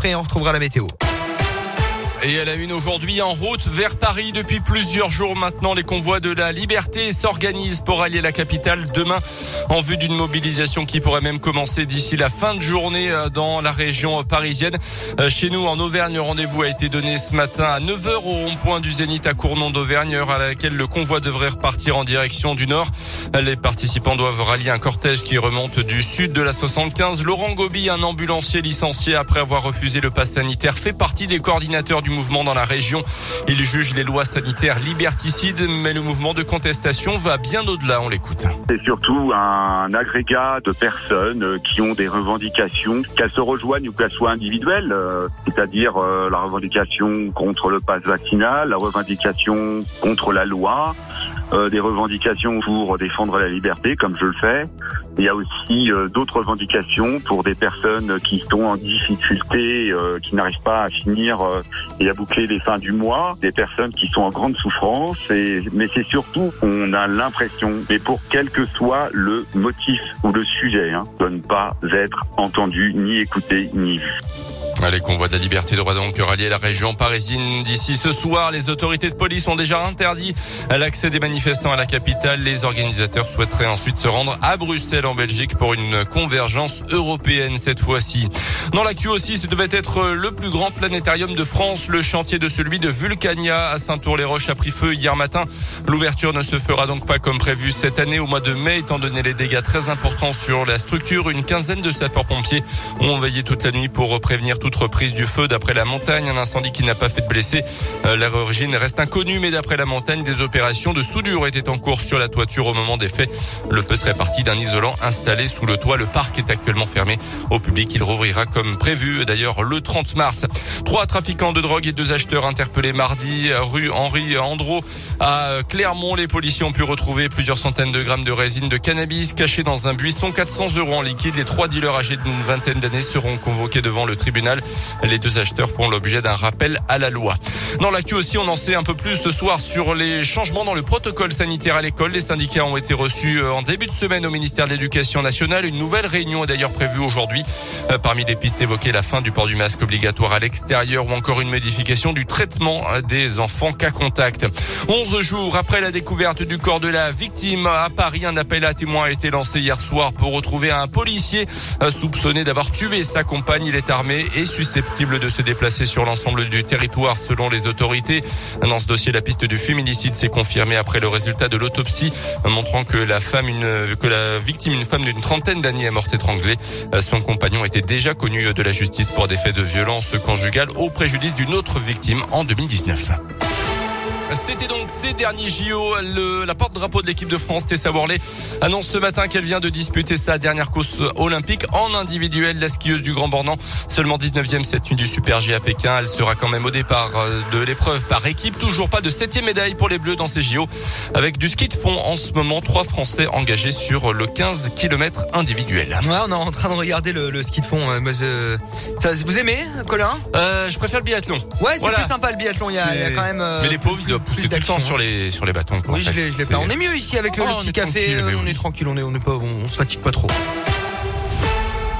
après on retrouvera la météo. Et elle a une aujourd'hui en route vers Paris depuis plusieurs jours maintenant. Les convois de la liberté s'organisent pour allier la capitale demain en vue d'une mobilisation qui pourrait même commencer d'ici la fin de journée euh, dans la région parisienne. Euh, chez nous, en Auvergne, rendez-vous a été donné ce matin à 9h au rond-point du Zénith à Cournon d'Auvergne, à laquelle le convoi devrait repartir en direction du nord. Les participants doivent rallier un cortège qui remonte du sud de la 75. Laurent Gobi, un ambulancier licencié après avoir refusé le pass sanitaire, fait partie des coordinateurs du mouvement dans la région. Il juge les lois sanitaires liberticides, mais le mouvement de contestation va bien au-delà. On l'écoute. C'est surtout un agrégat de personnes qui ont des revendications, qu'elles se rejoignent ou qu'elles soient individuelles, euh, c'est-à-dire euh, la revendication contre le pass vaccinal, la revendication contre la loi, euh, des revendications pour défendre la liberté, comme je le fais. Il y a aussi euh, d'autres revendications pour des personnes qui sont en difficulté, euh, qui n'arrivent pas à finir et à boucler les fins du mois, des personnes qui sont en grande souffrance. Et, mais c'est surtout, on a l'impression, mais pour quel que soit le motif ou le sujet, hein, de ne pas être entendu, ni écouté, ni vu. Les convois de la liberté devraient donc rallier la région parisienne d'ici ce soir. Les autorités de police ont déjà interdit l'accès des manifestants à la capitale. Les organisateurs souhaiteraient ensuite se rendre à Bruxelles en Belgique pour une convergence européenne cette fois-ci. Dans l'actu aussi, ce devait être le plus grand planétarium de France. Le chantier de celui de Vulcania à Saint-Tour-les-Roches a pris feu hier matin. L'ouverture ne se fera donc pas comme prévu cette année au mois de mai, étant donné les dégâts très importants sur la structure. Une quinzaine de sapeurs-pompiers ont veillé toute la nuit pour prévenir tout reprise du feu d'après la montagne, un incendie qui n'a pas fait de blessés. Leur origine reste inconnue, mais d'après la montagne, des opérations de soudure étaient en cours sur la toiture au moment des faits. Le feu serait parti d'un isolant installé sous le toit. Le parc est actuellement fermé au public. Il rouvrira comme prévu, d'ailleurs, le 30 mars. Trois trafiquants de drogue et deux acheteurs interpellés mardi, rue Henri Andro à Clermont. Les policiers ont pu retrouver plusieurs centaines de grammes de résine de cannabis cachés dans un buisson. 400 euros en liquide. Les trois dealers âgés d'une vingtaine d'années seront convoqués devant le tribunal. Les deux acheteurs font l'objet d'un rappel à la loi. Dans l'actu aussi, on en sait un peu plus ce soir sur les changements dans le protocole sanitaire à l'école. Les syndicats ont été reçus euh, en début de semaine au ministère de l'Éducation nationale. Une nouvelle réunion est d'ailleurs prévue aujourd'hui. Euh, parmi les pistes évoquées, la fin du port du masque obligatoire à l'extérieur ou encore une modification du traitement euh, des enfants cas contact. 11 jours après la découverte du corps de la victime à Paris, un appel à témoins a été lancé hier soir pour retrouver un policier soupçonné d'avoir tué sa compagne. Il est armé susceptible de se déplacer sur l'ensemble du territoire selon les autorités. Dans ce dossier, la piste du féminicide s'est confirmée après le résultat de l'autopsie montrant que la femme, que la victime, une femme d'une trentaine d'années est morte étranglée. Son compagnon était déjà connu de la justice pour des faits de violence conjugale au préjudice d'une autre victime en 2019. C'était donc ces derniers JO. Le, la porte-drapeau de l'équipe de France, Tessa Worley, annonce ce matin qu'elle vient de disputer sa dernière course olympique en individuel. La skieuse du Grand Bornand, seulement 19e cette nuit du Super G à Pékin. Elle sera quand même au départ euh, de l'épreuve par équipe. Toujours pas de septième médaille pour les Bleus dans ces JO. Avec du ski de fond en ce moment, trois Français engagés sur le 15 km individuel. Ouais, on est en train de regarder le, le ski de fond. Mais, euh, ça, vous aimez, Colin? Euh, Je préfère le biathlon. Ouais, c'est voilà. plus sympa le biathlon. Il y a, il y a quand même. Euh, mais les pauvres, ils doivent pousser tout le temps sur les sur les bâtons. Oui, je l'ai, je l'ai pas. On est mieux ici avec le, Oh, petit café. mais on est tranquille. On est, on est pas, on, on se fatigue pas trop.